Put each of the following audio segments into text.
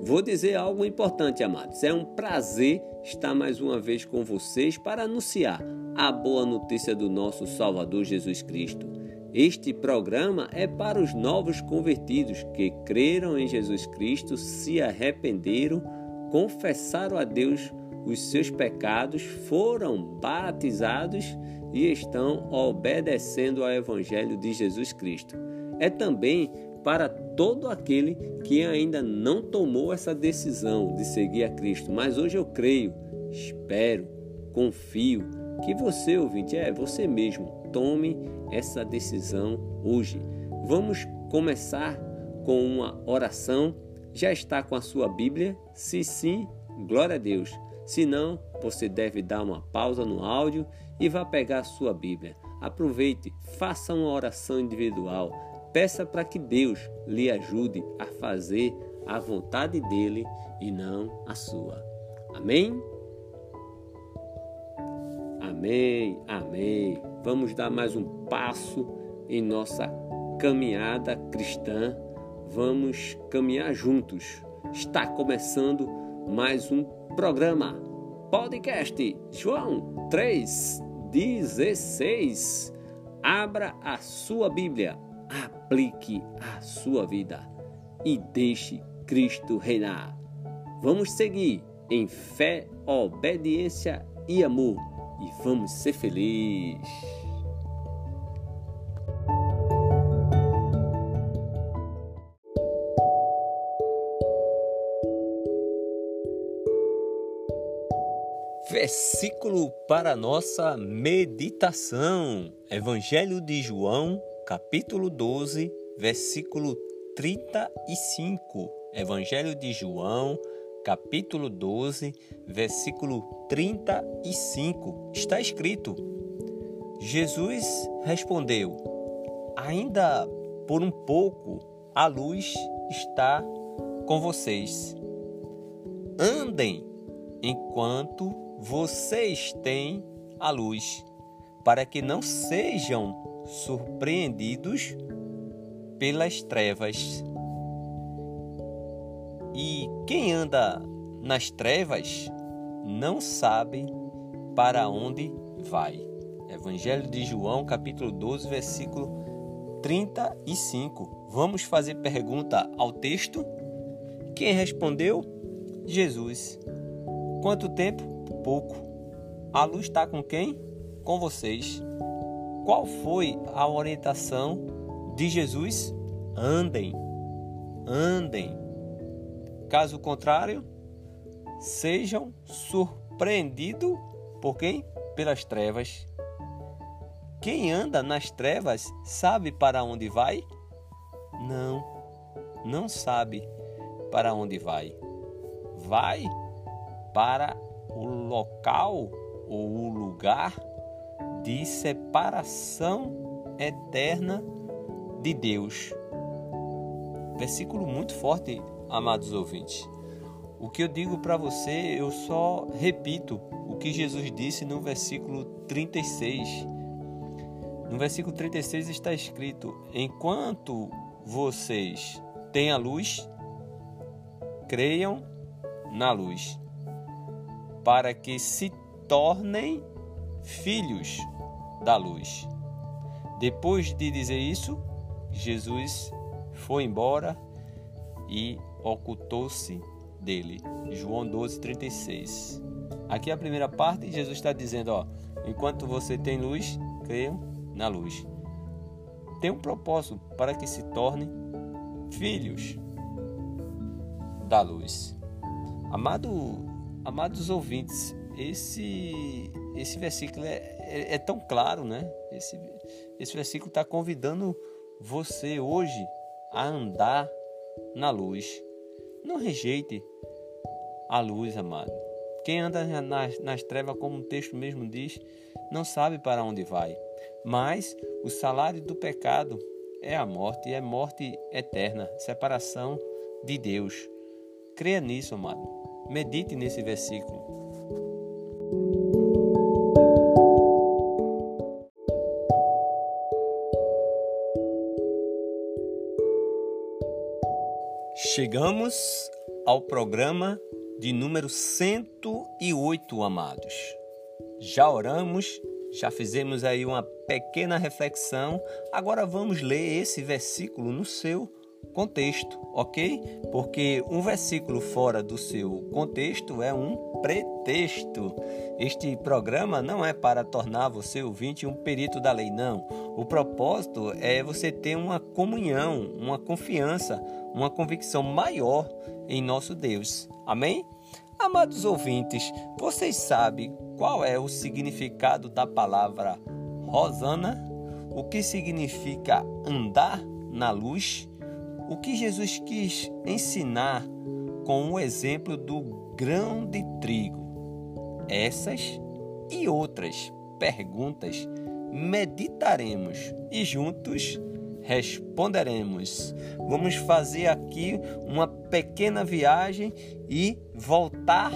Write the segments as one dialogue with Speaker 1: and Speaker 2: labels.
Speaker 1: Vou dizer algo importante, amados. É um prazer estar mais uma vez com vocês para anunciar a boa notícia do nosso Salvador Jesus Cristo. Este programa é para os novos convertidos que creram em Jesus Cristo, se arrependeram, confessaram a Deus os seus pecados, foram batizados e estão obedecendo ao Evangelho de Jesus Cristo. É também para todo aquele que ainda não tomou essa decisão de seguir a Cristo. Mas hoje eu creio, espero, confio que você, ouvinte, é você mesmo, tome essa decisão hoje. Vamos começar com uma oração. Já está com a sua Bíblia? Se sim, glória a Deus. Se não, você deve dar uma pausa no áudio e vá pegar a sua Bíblia. Aproveite, faça uma oração individual Peça para que Deus lhe ajude a fazer a vontade dele e não a sua. Amém? Amém, amém. Vamos dar mais um passo em nossa caminhada cristã. Vamos caminhar juntos. Está começando mais um programa. Podcast João 3,16. Abra a sua Bíblia aplique a sua vida e deixe Cristo reinar. Vamos seguir em fé, obediência e amor e vamos ser felizes. Versículo para nossa meditação: Evangelho de João, capítulo 12, versículo 35. Evangelho de João, capítulo 12, versículo 35. Está escrito: Jesus respondeu: Ainda por um pouco a luz está com vocês. Andem enquanto vocês têm a luz, para que não sejam surpreendidos pelas trevas. E quem anda nas trevas não sabe para onde vai. Evangelho de João, capítulo 12, versículo 35. Vamos fazer pergunta ao texto? Quem respondeu? Jesus. Quanto tempo? Pouco. A luz está com quem? Com vocês. Qual foi a orientação de Jesus? Andem, andem. Caso contrário, sejam surpreendidos por quem? Pelas trevas. Quem anda nas trevas sabe para onde vai? Não, não sabe para onde vai. Vai para o local ou o lugar de separação eterna de Deus. Versículo muito forte, amados ouvintes. O que eu digo para você, eu só repito o que Jesus disse no versículo 36. No versículo 36 está escrito: Enquanto vocês têm a luz, creiam na luz, para que se tornem filhos da luz. Depois de dizer isso, Jesus foi embora e ocultou-se dele. João 12, 36. Aqui a primeira parte, Jesus está dizendo: ó, enquanto você tem luz, creiam na luz. Tem um propósito para que se tornem filhos da luz. Amado, amados ouvintes, esse esse versículo é, é, é tão claro, né? Esse, esse versículo está convidando você hoje a andar na luz. Não rejeite a luz, amado. Quem anda nas, nas trevas, como o texto mesmo diz, não sabe para onde vai. Mas o salário do pecado é a morte, é morte eterna, separação de Deus. Creia nisso, amado. Medite nesse versículo. Chegamos ao programa de número 108, amados. Já oramos, já fizemos aí uma pequena reflexão. Agora vamos ler esse versículo no seu contexto, ok? Porque um versículo fora do seu contexto é um pretexto. Este programa não é para tornar você ouvinte um perito da lei, não. O propósito é você ter uma comunhão, uma confiança, uma convicção maior em nosso Deus. Amém? Amados ouvintes, vocês sabem qual é o significado da palavra Rosana? O que significa andar na luz? O que Jesus quis ensinar com o exemplo do grão de trigo? Essas e outras perguntas meditaremos e juntos responderemos. Vamos fazer aqui uma pequena viagem e voltar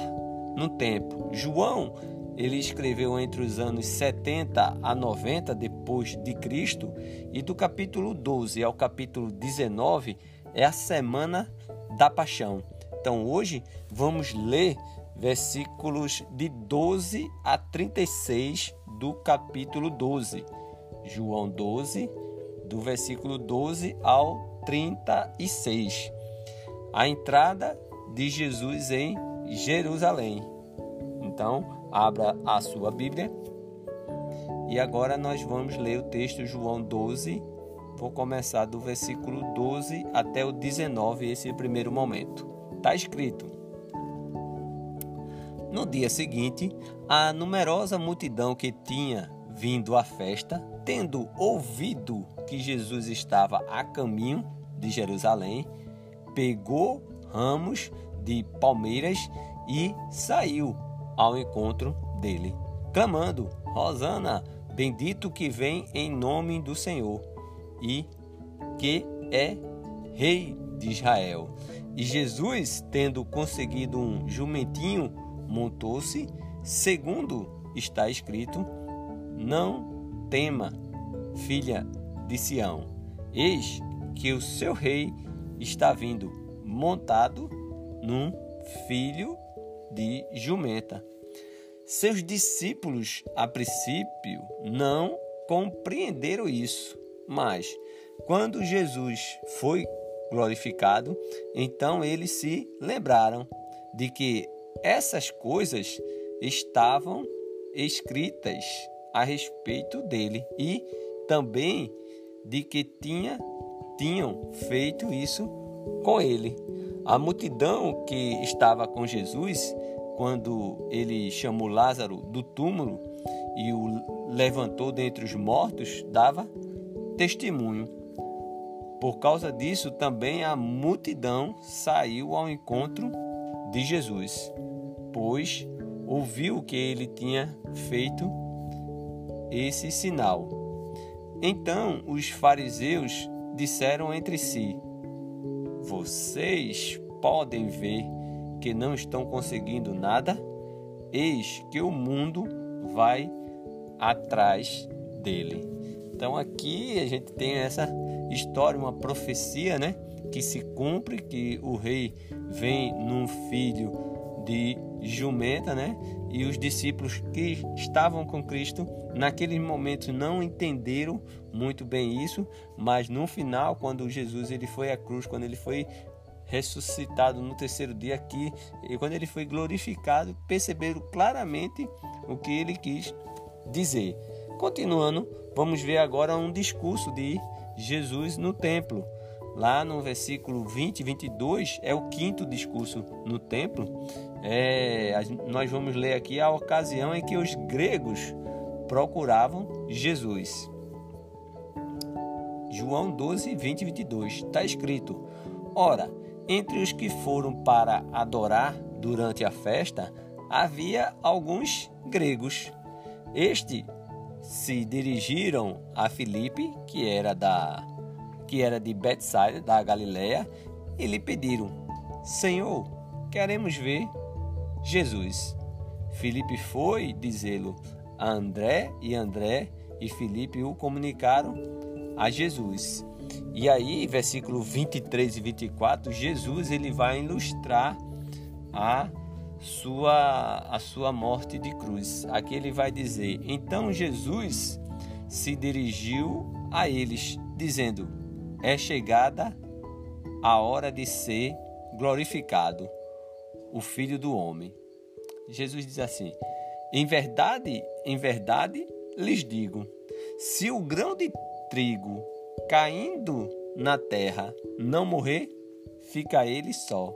Speaker 1: no tempo. João ele escreveu entre os anos 70 a 90 depois de Cristo e do capítulo 12 ao capítulo 19 é a semana da paixão. Então hoje vamos ler versículos de 12 a 36 do capítulo 12. João 12, do versículo 12 ao 36. A entrada de Jesus em Jerusalém. Então, Abra a sua Bíblia. E agora nós vamos ler o texto João 12. Vou começar do versículo 12 até o 19, esse é primeiro momento. Está escrito: No dia seguinte, a numerosa multidão que tinha vindo à festa, tendo ouvido que Jesus estava a caminho de Jerusalém, pegou ramos de palmeiras e saiu ao encontro dele, clamando: Rosana, bendito que vem em nome do Senhor e que é Rei de Israel. E Jesus, tendo conseguido um jumentinho, montou-se, segundo está escrito: Não tema, filha de Sião, eis que o seu rei está vindo, montado num filho de jumenta. Seus discípulos, a princípio, não compreenderam isso, mas quando Jesus foi glorificado, então eles se lembraram de que essas coisas estavam escritas a respeito dele e também de que tinha, tinham feito isso com ele. A multidão que estava com Jesus, quando ele chamou Lázaro do túmulo e o levantou dentre os mortos, dava testemunho. Por causa disso, também a multidão saiu ao encontro de Jesus, pois ouviu que ele tinha feito esse sinal. Então os fariseus disseram entre si: vocês podem ver que não estão conseguindo nada? Eis que o mundo vai atrás dele. Então aqui a gente tem essa história, uma profecia, né, que se cumpre que o rei vem num filho de jumenta, né? E os discípulos que estavam com Cristo naqueles momentos não entenderam muito bem isso, mas no final, quando Jesus ele foi à cruz, quando ele foi ressuscitado no terceiro dia aqui, e quando ele foi glorificado, perceberam claramente o que ele quis dizer. Continuando, vamos ver agora um discurso de Jesus no templo. Lá no versículo 20 e 22 é o quinto discurso no templo. É, nós vamos ler aqui a ocasião em que os gregos procuravam Jesus. João 12, 20 e 22 está escrito: Ora, entre os que foram para adorar durante a festa, havia alguns gregos. Este se dirigiram a Filipe, que era da que era de Betsaida, da Galiléia, e lhe pediram: Senhor, queremos ver Jesus. Filipe foi dizê-lo a André e André e Filipe o comunicaram a Jesus. E aí, versículo 23 e 24, Jesus ele vai ilustrar a sua a sua morte de cruz. Aqui ele vai dizer: "Então Jesus se dirigiu a eles, dizendo: É chegada a hora de ser glorificado o Filho do homem." Jesus diz assim: Em verdade, em verdade lhes digo, se o grão de trigo caindo na terra não morrer, fica ele só.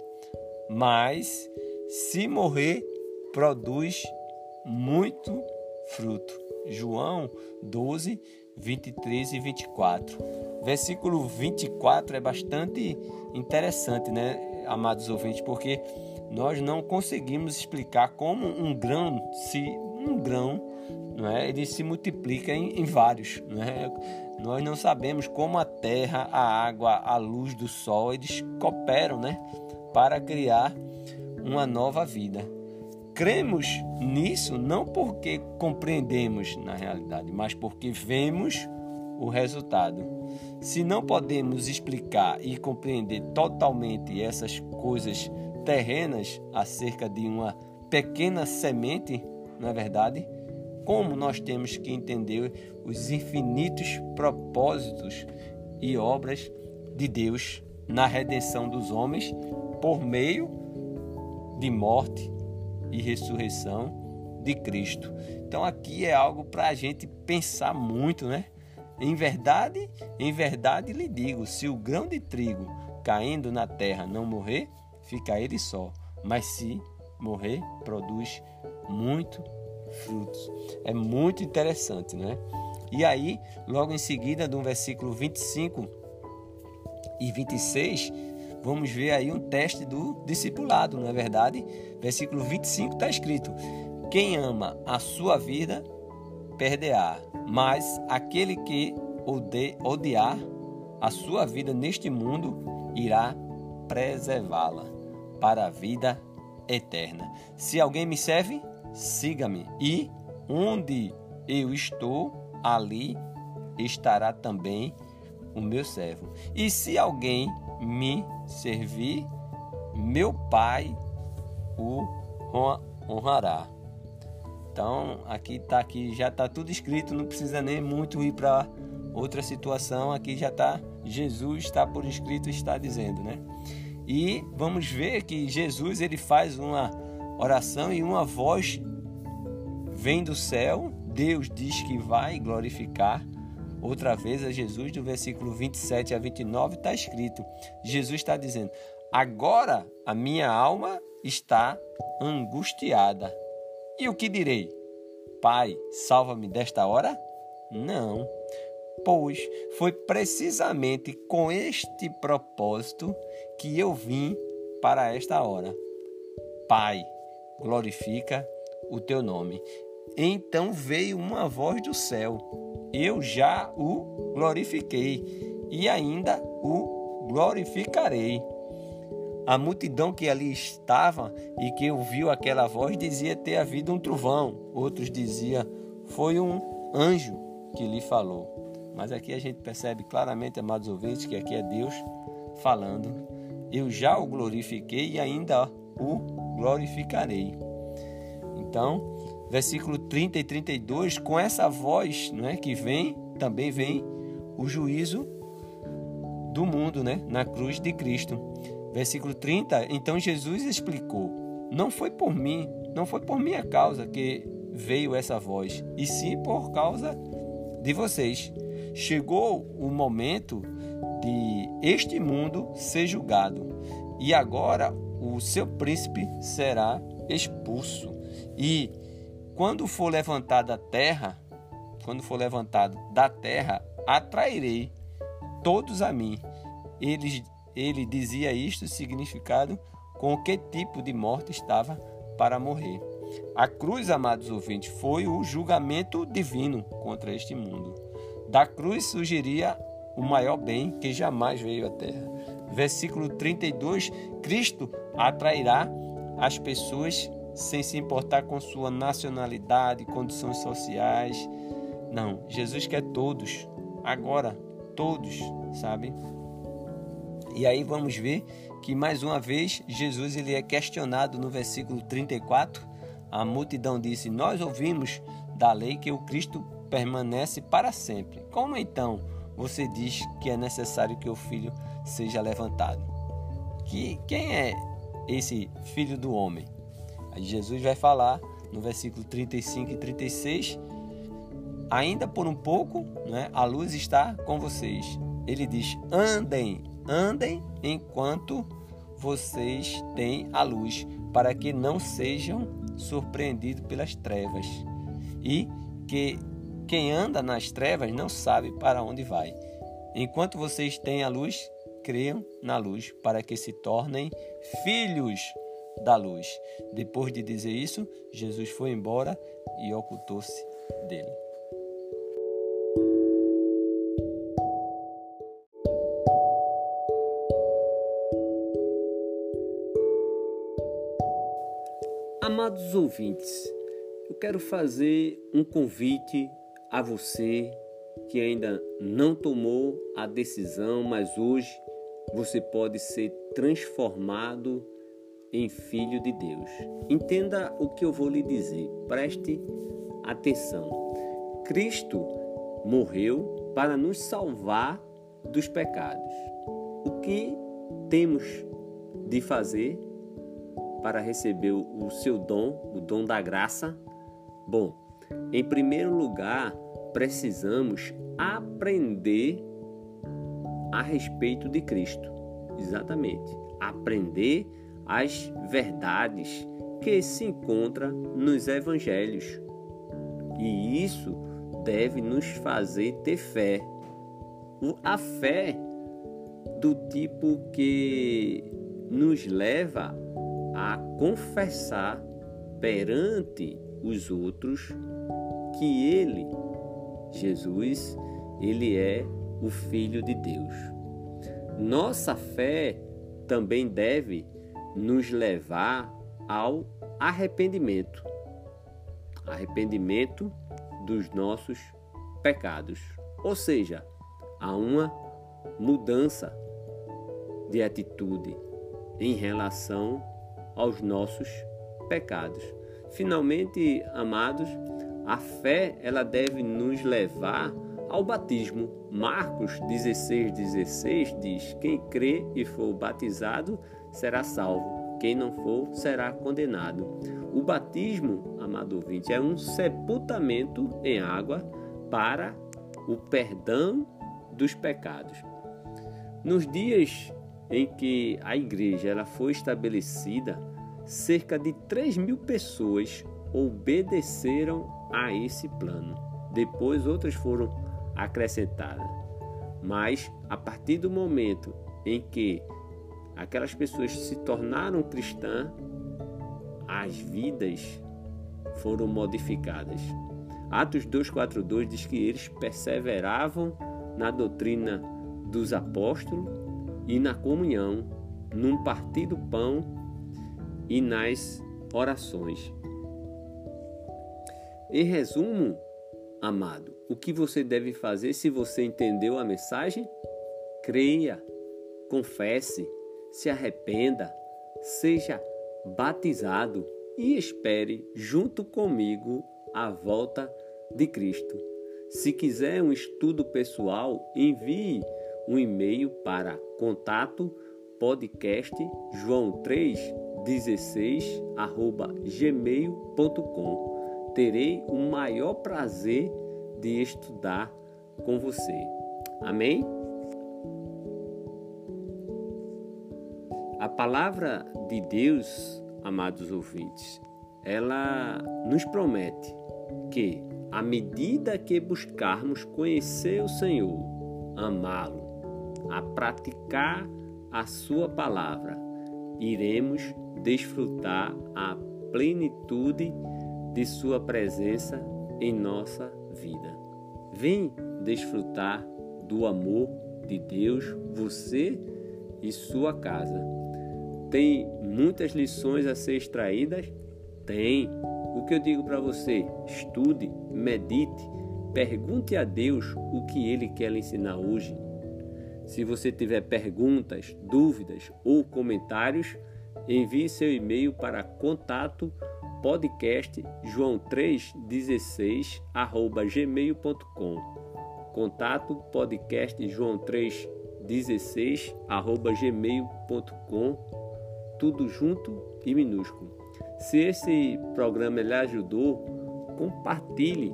Speaker 1: Mas se morrer, produz muito fruto. João 12, 23 e 24. Versículo 24 é bastante interessante, né, amados ouvintes, porque nós não conseguimos explicar como um grão se um grão não é? ele se multiplica em, em vários. Não é? Nós não sabemos como a terra, a água, a luz do sol, eles cooperam né? para criar uma nova vida. Cremos nisso não porque compreendemos na realidade, mas porque vemos o resultado. Se não podemos explicar e compreender totalmente essas coisas terrenas acerca de uma pequena semente, não é verdade? Como nós temos que entender os infinitos propósitos e obras de Deus na redenção dos homens por meio de morte e ressurreição de Cristo. Então aqui é algo para a gente pensar muito, né? Em verdade, em verdade lhe digo, se o grão de trigo caindo na terra não morrer, fica ele só, mas se morrer, produz muito frutos. É muito interessante, né? E aí, logo em seguida, do versículo 25 e 26, vamos ver aí um teste do discipulado, não é verdade? Versículo 25 está escrito: Quem ama a sua vida, perderá, mas aquele que odiar a sua vida neste mundo, irá preservá-la para a vida eterna. Se alguém me serve, siga-me, e onde eu estou, ali estará também o meu servo. E se alguém me servir, meu Pai o honrará. Então, aqui tá aqui já está tudo escrito, não precisa nem muito ir para outra situação, aqui já está Jesus está por escrito está dizendo, né? E vamos ver que Jesus ele faz uma oração e uma voz vem do céu. Deus diz que vai glorificar outra vez a Jesus. Do versículo 27 a 29 está escrito: Jesus está dizendo: Agora a minha alma está angustiada. E o que direi? Pai, salva-me desta hora? Não pois foi precisamente com este propósito que eu vim para esta hora. Pai, glorifica o teu nome. Então veio uma voz do céu. Eu já o glorifiquei e ainda o glorificarei. A multidão que ali estava e que ouviu aquela voz dizia ter havido um trovão. Outros diziam foi um anjo que lhe falou. Mas aqui a gente percebe claramente, amados ouvintes, que aqui é Deus falando. Eu já o glorifiquei e ainda o glorificarei. Então, versículo 30 e 32, com essa voz não é, que vem, também vem o juízo do mundo, né, na cruz de Cristo. Versículo 30, então Jesus explicou: Não foi por mim, não foi por minha causa que veio essa voz, e sim por causa de vocês chegou o momento de este mundo ser julgado e agora o seu príncipe será expulso. E quando for levantado a terra, quando for levantado da terra, atrairei todos a mim. Ele, ele dizia isto significado com que tipo de morte estava para morrer. A cruz, amados ouvintes, foi o julgamento divino contra este mundo. Da cruz surgiria o maior bem que jamais veio à terra. Versículo 32: Cristo atrairá as pessoas sem se importar com sua nacionalidade, condições sociais. Não, Jesus quer todos, agora, todos, sabe? E aí vamos ver que mais uma vez Jesus ele é questionado no versículo 34. A multidão disse: Nós ouvimos da lei que o Cristo permanece para sempre. Como então você diz que é necessário que o filho seja levantado? Que quem é esse filho do homem? Aí Jesus vai falar no versículo 35 e 36, ainda por um pouco, né, a luz está com vocês. Ele diz: "Andem, andem enquanto vocês têm a luz, para que não sejam surpreendidos pelas trevas. E que quem anda nas trevas não sabe para onde vai. Enquanto vocês têm a luz, creiam na luz, para que se tornem filhos da luz. Depois de dizer isso, Jesus foi embora e ocultou-se dele. Amados ouvintes, eu quero fazer um convite a você que ainda não tomou a decisão, mas hoje você pode ser transformado em filho de Deus. Entenda o que eu vou lhe dizer, preste atenção. Cristo morreu para nos salvar dos pecados. O que temos de fazer para receber o seu dom, o dom da graça? Bom, em primeiro lugar, precisamos aprender a respeito de Cristo. Exatamente. Aprender as verdades que se encontram nos evangelhos. E isso deve nos fazer ter fé. A fé do tipo que nos leva a confessar perante os outros que ele, Jesus, ele é o filho de Deus. Nossa fé também deve nos levar ao arrependimento arrependimento dos nossos pecados, ou seja, a uma mudança de atitude em relação aos nossos pecados. Finalmente, amados, a fé ela deve nos levar ao batismo. Marcos 16, 16 diz: Quem crê e for batizado será salvo, quem não for será condenado. O batismo, amado ouvinte, é um sepultamento em água para o perdão dos pecados. Nos dias em que a igreja ela foi estabelecida, cerca de 3 mil pessoas obedeceram a esse plano. Depois outras foram acrescentadas. Mas a partir do momento em que aquelas pessoas se tornaram cristãs, as vidas foram modificadas. Atos 2:42 diz que eles perseveravam na doutrina dos apóstolos e na comunhão, num partir do pão e nas orações. Em resumo, amado, o que você deve fazer se você entendeu a mensagem? Creia, confesse, se arrependa, seja batizado e espere junto comigo a volta de Cristo. Se quiser um estudo pessoal, envie um e-mail para contato podcast joão 316 arroba gmail.com. Terei o maior prazer de estudar com você. Amém? A palavra de Deus, amados ouvintes, ela nos promete que, à medida que buscarmos conhecer o Senhor, amá-lo, a praticar a Sua palavra, iremos desfrutar a
Speaker 2: plenitude de Sua presença em nossa vida. Vem desfrutar do amor de Deus, você e sua casa. Tem muitas lições a ser extraídas? Tem. O que eu digo para você? Estude, medite, pergunte a Deus o que Ele quer lhe ensinar hoje. Se você tiver perguntas, dúvidas ou comentários, envie seu e-mail para contato podcast joão316 gmail.com contato podcast joão316 gmail.com tudo junto e minúsculo. Se esse programa lhe ajudou, compartilhe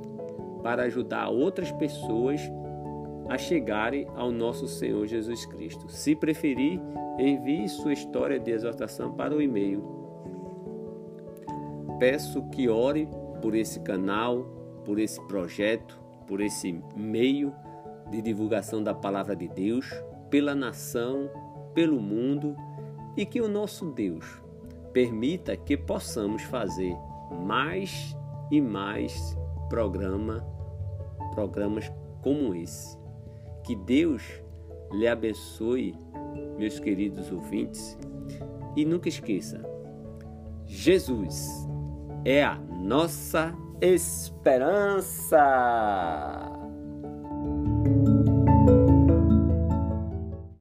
Speaker 2: para ajudar outras pessoas a chegarem ao nosso Senhor Jesus Cristo. Se preferir, envie sua história de exortação para o e-mail. Peço que ore por esse canal, por esse projeto, por esse meio de divulgação da palavra de Deus, pela nação, pelo mundo e que o nosso Deus permita que possamos fazer mais e mais programa, programas como esse. Que Deus lhe abençoe, meus queridos ouvintes, e nunca esqueça: Jesus é a nossa esperança.